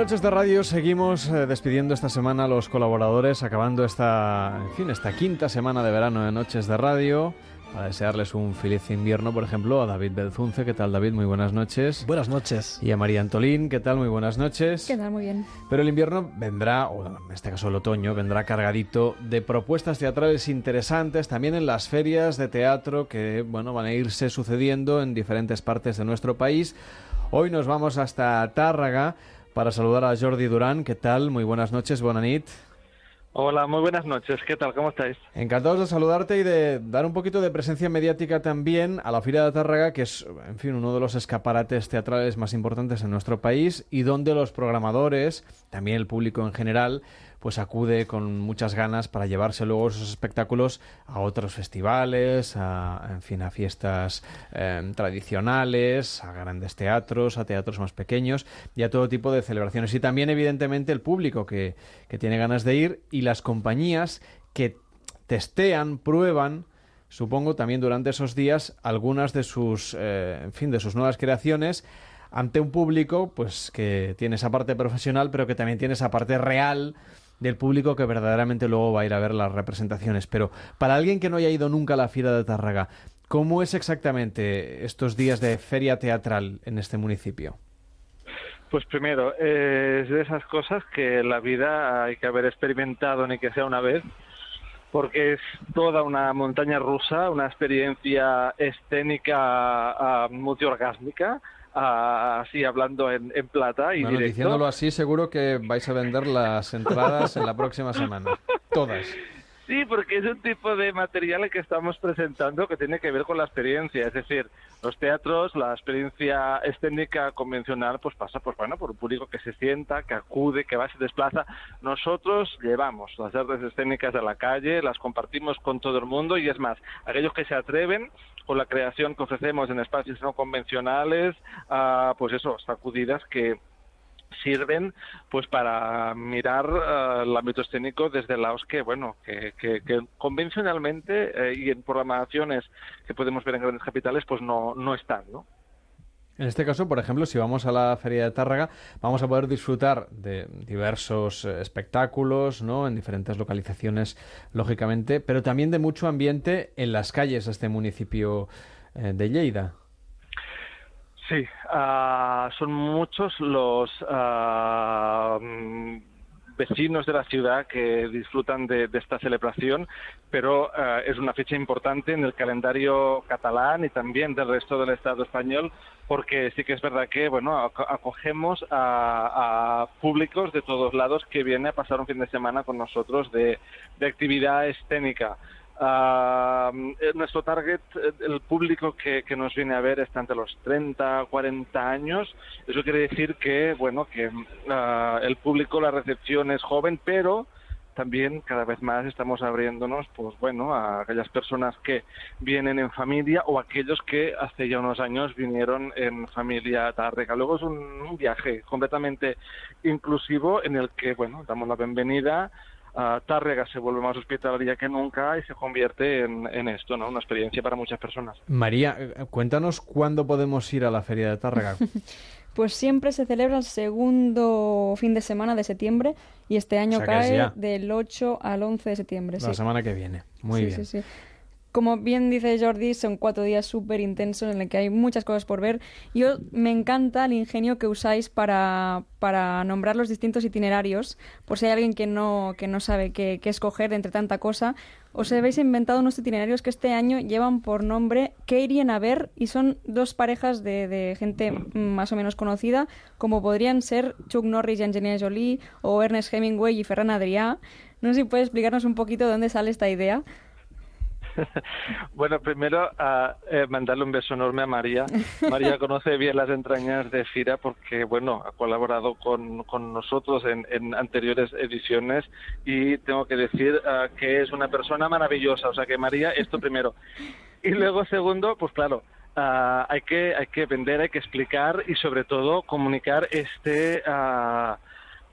Noches de Radio seguimos eh, despidiendo esta semana a los colaboradores, acabando esta, en fin, esta quinta semana de verano de Noches de Radio. Para desearles un feliz invierno, por ejemplo, a David Belzunce. ¿Qué tal, David? Muy buenas noches. Buenas noches. Y a María Antolín. ¿Qué tal? Muy buenas noches. ¿Qué tal? Muy bien. Pero el invierno vendrá, o en este caso el otoño, vendrá cargadito de propuestas teatrales interesantes, también en las ferias de teatro que, bueno, van a irse sucediendo en diferentes partes de nuestro país. Hoy nos vamos hasta Tárraga para saludar a Jordi Durán. ¿Qué tal? Muy buenas noches, Bonanit. Hola, muy buenas noches. ¿Qué tal? ¿Cómo estáis? Encantados de saludarte y de dar un poquito de presencia mediática también a la Fira de Tárraga, que es, en fin, uno de los escaparates teatrales más importantes en nuestro país y donde los programadores, también el público en general, pues acude con muchas ganas para llevarse luego esos espectáculos a otros festivales, a, en fin, a fiestas em, tradicionales, a grandes teatros, a teatros más pequeños y a todo tipo de celebraciones. Y también, evidentemente, el público que, que tiene ganas de ir y las compañías que testean, prueban, supongo también durante esos días algunas de sus, eh, en fin, de sus nuevas creaciones ante un público pues que tiene esa parte profesional pero que también tiene esa parte real del público que verdaderamente luego va a ir a ver las representaciones. Pero para alguien que no haya ido nunca a la Fiera de Tárraga, ¿cómo es exactamente estos días de feria teatral en este municipio? Pues primero, es de esas cosas que la vida hay que haber experimentado ni que sea una vez, porque es toda una montaña rusa, una experiencia escénica uh, multiorgásmica, así hablando en, plata y bueno, diciéndolo así seguro que vais a vender las entradas en la próxima semana. Todas Sí, porque es un tipo de material que estamos presentando que tiene que ver con la experiencia. Es decir, los teatros, la experiencia escénica convencional, pues pasa pues, bueno, por un público que se sienta, que acude, que va, se desplaza. Nosotros llevamos las artes escénicas a la calle, las compartimos con todo el mundo y es más, aquellos que se atreven con la creación que ofrecemos en espacios no convencionales, uh, pues eso, sacudidas que sirven pues para mirar uh, el ámbito escénico desde lados que bueno que, que, que convencionalmente eh, y en programaciones que podemos ver en grandes capitales pues no, no están ¿no? En este caso, por ejemplo, si vamos a la Feria de Tárraga, vamos a poder disfrutar de diversos espectáculos, ¿no? En diferentes localizaciones, lógicamente, pero también de mucho ambiente en las calles de este municipio eh, de Lleida. Sí, uh, son muchos los uh, vecinos de la ciudad que disfrutan de, esta celebración, pero uh, es una fecha importante en el calendario catalán y también del resto del Estado español, porque sí que es verdad que bueno acogemos a, a públicos de todos lados que vienen a pasar un fin de semana con nosotros de actividad escénica. Uh, nuestro target, el público que, que, nos viene a ver está entre los 30, 40 años. Eso quiere decir que, bueno, que uh, el público, la recepción es joven, pero también cada vez más estamos abriéndonos, pues bueno, a aquellas personas que vienen en familia o aquellos que hace ya unos años vinieron en familia tárrega. Luego es un, un viaje completamente inclusivo en el que, bueno, damos la bienvenida uh, Tárrega se vuelve más hospitalaria que nunca y se convierte en, en, esto, ¿no? Una experiencia para muchas personas. María, eh, cuéntanos cuándo podemos ir a la Feria de Tárrega. pues siempre se celebra el segundo fin de semana de septiembre y este año o sea cae del 8 al 11 de septiembre. La sí. semana que viene. Muy sí, bien. Sí, sí. Como bien dice Jordi, son cuatro días súper intensos en los que hay muchas cosas por ver. Yo me encanta el ingenio que usáis para, para nombrar los distintos itinerarios, por si hay alguien que no, que no sabe qué, qué escoger entre tanta cosa. Os habéis inventado unos itinerarios que este año llevan por nombre ¿Qué irían a ver? y son dos parejas de, de gente más o menos conocida, como podrían ser Chuck Norris y Angelina Jolie, o Ernest Hemingway y Ferran Adrià. No sé si puedes explicarnos un poquito de dónde sale esta idea. Bueno, primero a eh, mandarle un beso enorme a María. María conoce bien las entrañas de Fira porque, bueno, ha colaborado con, con nosotros en, en, anteriores ediciones y tengo que decir uh, que es una persona maravillosa. O sea que María, esto primero. Y luego, segundo, pues claro, uh, hay, que, hay que vender, hay que explicar y sobre todo comunicar este... Uh,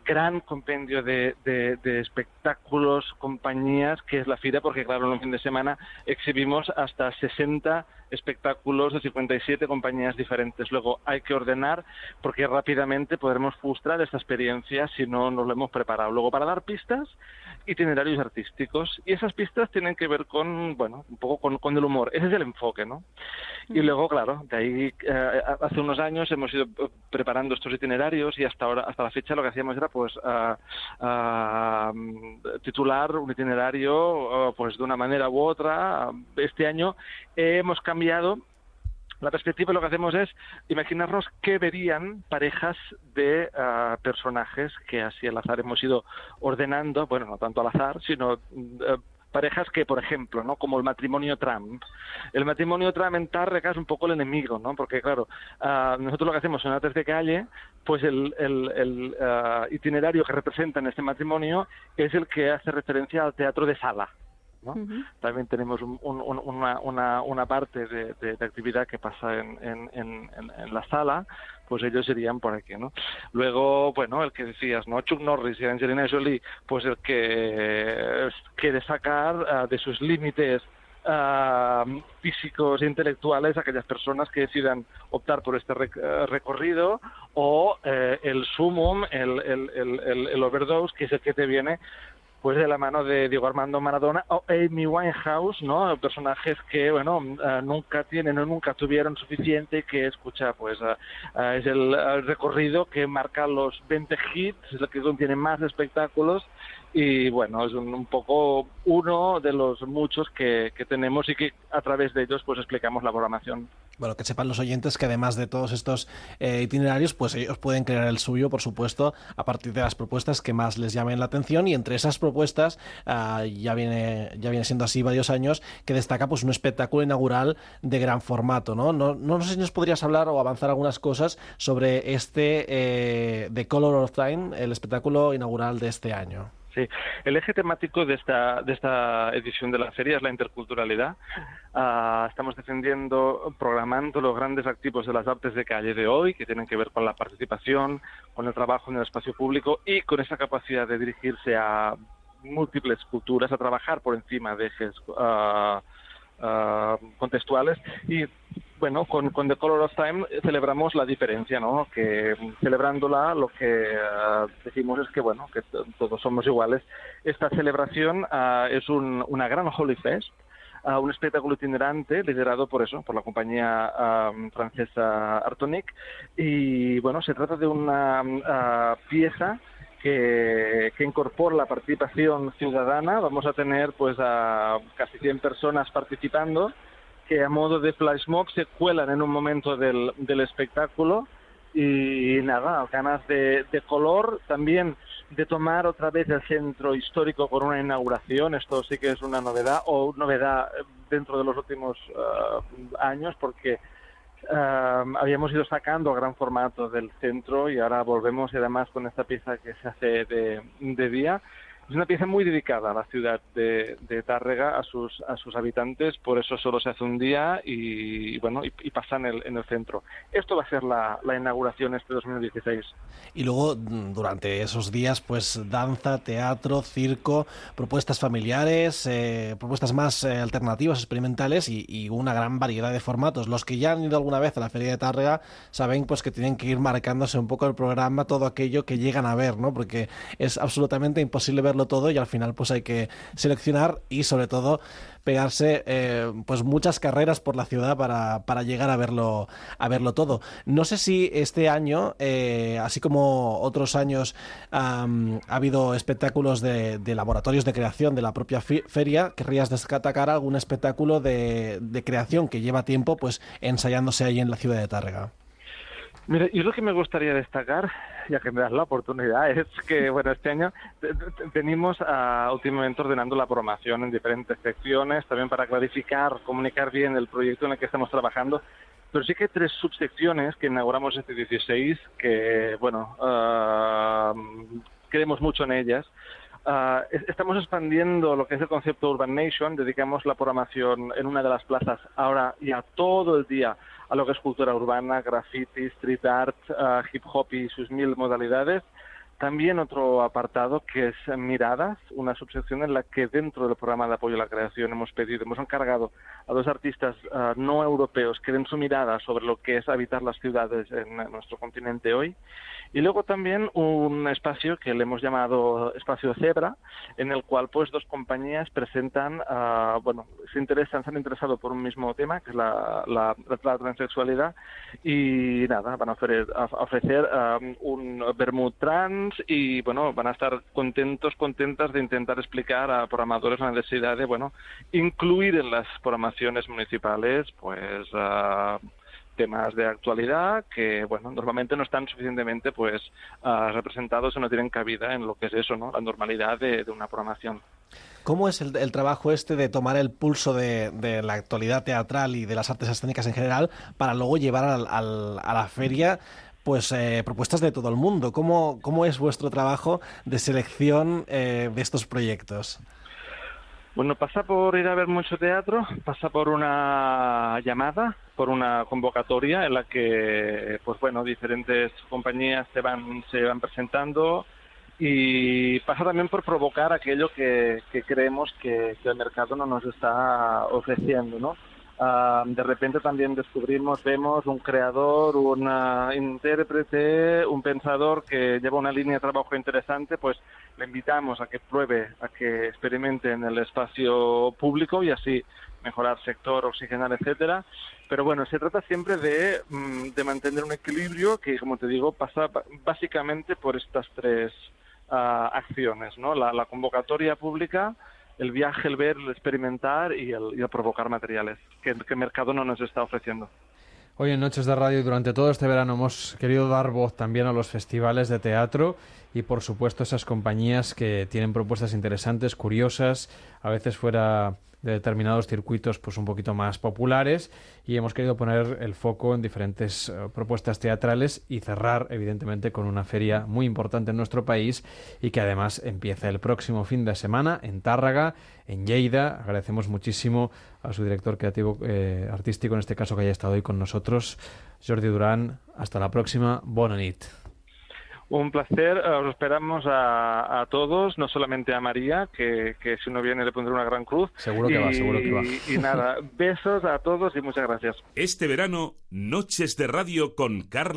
gran compendio de, de, espectáculos, compañías, que es la FIRA, porque claro, en un fin de semana exhibimos hasta 60 espectáculos de 57 compañías diferentes. Luego hay que ordenar porque rápidamente podremos frustrar esta experiencia si no nos lo hemos preparado. Luego, para dar pistas, itinerarios artísticos. Y esas pistas tienen que ver con, bueno, un poco con, con el humor. Ese es el enfoque, ¿no? Y luego, claro, de ahí, eh, hace unos años hemos ido eh, preparando estos itinerarios y hasta ahora, hasta la fecha lo que hacíamos era, pues, titular un itinerario, pues, de una manera u otra. Este año hemos cambiado la perspectiva lo que hacemos es imaginarnos qué verían parejas de ah, personajes que así al azar hemos ido ordenando, bueno, no tanto al azar, sino eh, parejas que, por ejemplo, ¿no? Como el matrimonio Trump. El matrimonio Trump en Tárrega es un poco el enemigo, ¿no? Porque, claro, ah, nosotros lo que hacemos en Ates de Calle, pues el, el, ah, itinerario que representa en este matrimonio es el que hace referencia al teatro de sala, también tenemos una, una, parte de, actividad que pasa en, en, en, la sala, pues ellos serían por aquí, ¿no? Luego, bueno, el que decías, ¿no? Chuck Norris y Angelina Jolie, pues el que quiere sacar ah, de sus límites ah, físicos e intelectuales aquellas personas que decidan optar por este ah, recorrido o eh, el sumum, el, el, el, el, overdose, que es el que te viene pues de la mano de Diego Armando Maradona o Amy Winehouse, ¿no? Personajes que, bueno, eh, nunca tienen o nunca tuvieron suficiente que escucha, pues eh, eh, es el, recorrido que marca los 20 hits, es el que contiene más espectáculos y bueno, es un, poco uno de los muchos que, que, tenemos y que a través de ellos pues explicamos la programación. Bueno, que sepan los oyentes que además de todos estos eh, itinerarios, pues ellos pueden crear el suyo, por supuesto, a partir de las propuestas que más les llamen la atención y entre esas propuestas ah, ya viene ya viene siendo así varios años que destaca pues un espectáculo inaugural de gran formato, ¿no? No, no, sé si nos podrías hablar o avanzar algunas cosas sobre este eh, The Color of Time, el espectáculo inaugural de este año. Sí, el eje temático de esta, de esta edición de la feria es la interculturalidad. Ah, estamos defendiendo, programando los grandes activos de las artes de calle de hoy, que tienen que ver con la participación, con el trabajo en el espacio público y con esa capacidad de dirigirse a múltiples culturas, a trabajar por encima de ejes uh, contextuales y bueno, con, The Color of Time celebramos la diferencia, ¿no? Que celebrándola lo que uh, decimos es que, bueno, que todos somos iguales. Esta celebración uh, es un, una gran Holy Fest, uh, un espectáculo itinerante liderado por eso, por la compañía francesa Artonic. Y, bueno, se trata de una pieza que, que, incorpora la participación ciudadana. Vamos a tener, pues, a casi 100 personas participando que a modo de flash mob se cuelan en un momento del, del espectáculo y nada, ganas de, de, color, también de tomar otra vez el centro histórico con una inauguración, esto sí que es una novedad o novedad dentro de los últimos uh, años porque uh, habíamos ido sacando gran formato del centro y ahora volvemos y además con esta pieza que se hace de día es una pieza muy dedicada a la ciudad de, de Tárrega, a sus, a sus habitantes, por eso solo se hace un día y, bueno, y, pasa en el, en el centro. Esto va a ser la, la inauguración este 2016. Y luego, mm, durante esos días, pues danza, teatro, circo, propuestas familiares, eh, propuestas más eh, alternativas, experimentales y, y, una gran variedad de formatos. Los que ya han ido alguna vez a la Feria de Tárrega saben pues que tienen que ir marcándose un poco el programa, todo aquello que llegan a ver, ¿no? Porque es absolutamente imposible ver todo y al final pues hay que seleccionar y sobre todo pegarse eh, pues muchas carreras por la ciudad para, para, llegar a verlo a verlo todo. No sé si este año, eh, así como otros años, ha habido espectáculos de, laboratorios de creación de la propia feria. ¿Querrías destacar algún espectáculo de, de creación que lleva tiempo pues ensayándose ahí en la ciudad de Tárrega? Mire, y lo que me gustaría destacar, ya que me das la oportunidad, es que, bueno, este año venimos últimamente ordenando la programación en diferentes secciones, también para clarificar, comunicar bien el proyecto en el que estamos trabajando. Pero sí que hay tres subsecciones que inauguramos este 16, que, bueno, uh, creemos mucho en ellas. Uh, estamos expandiendo lo que es el concepto Urban Nation, dedicamos la programación en una de las plazas ahora y a todo el día a lo que es cultura urbana, graffiti, street art, uh, hip hop y sus mil modalidades. También otro apartado que es Miradas, una subsección en la que dentro del programa de apoyo a la creación hemos pedido, hemos encargado a dos artistas uh, no europeos que den su mirada sobre lo que es habitar las ciudades en nuestro continente hoy. Y luego también un espacio que le hemos llamado Espacio Cebra, en el cual pues dos compañías presentan, uh, bueno, se interesan, se han interesado por un mismo tema, que es la, la, transexualidad, y nada, van a ofrecer, a ofrecer um, un trans y bueno, van a estar contentos, contentas de intentar explicar a programadores la necesidad de, bueno, incluir en las programaciones municipales, pues, uh, temas de actualidad que, bueno, normalmente no están suficientemente, pues, uh, representados o no tienen cabida en lo que es eso, ¿no? La normalidad de, de una programación. ¿Cómo es el, el, trabajo este de tomar el pulso de, de, la actualidad teatral y de las artes escénicas en general para luego llevar al, al, a la feria pues eh, propuestas de todo el mundo? ¿Cómo, cómo es vuestro trabajo de selección eh, de estos proyectos? Bueno, pasa por ir a ver mucho teatro, pasa por una llamada, por una convocatoria en la que, pues bueno, diferentes compañías se van, se van presentando y pasa también por provocar aquello que, que creemos que, que, el mercado no nos está ofreciendo, ¿no? De repente también descubrimos, vemos un creador, un intérprete, un pensador que lleva una línea de trabajo interesante, pues le invitamos a que pruebe, a que experimente en el espacio público y así mejorar sector, oxigenar, etcétera. Pero bueno, se trata siempre de, de mantener un equilibrio que, como te digo, pasa básicamente por estas tres uh, acciones, ¿no? La convocatoria pública, el viaje, el ver, el experimentar y el, y provocar materiales que, mercado no nos está ofreciendo. Hoy en Noches de Radio y durante todo este verano hemos querido dar voz también a los festivales de teatro y por supuesto esas compañías que tienen propuestas interesantes, curiosas, a veces fuera de determinados circuitos pues un poquito más populares y hemos querido poner el foco en diferentes uh, propuestas teatrales y cerrar evidentemente con una feria muy importante en nuestro país y que además empieza el próximo fin de semana en Tárraga, en Lleida. Agradecemos muchísimo a su director creativo eh, artístico en este caso que haya estado hoy con nosotros, Jordi Durán. Hasta la próxima. Bona nit. Un placer, os esperamos a, a, todos, no solamente a María, que, que, si uno viene le pondré una gran cruz. Seguro que y, va, seguro que va. Y nada, besos a todos y muchas gracias. Este verano, Noches de Radio con Carla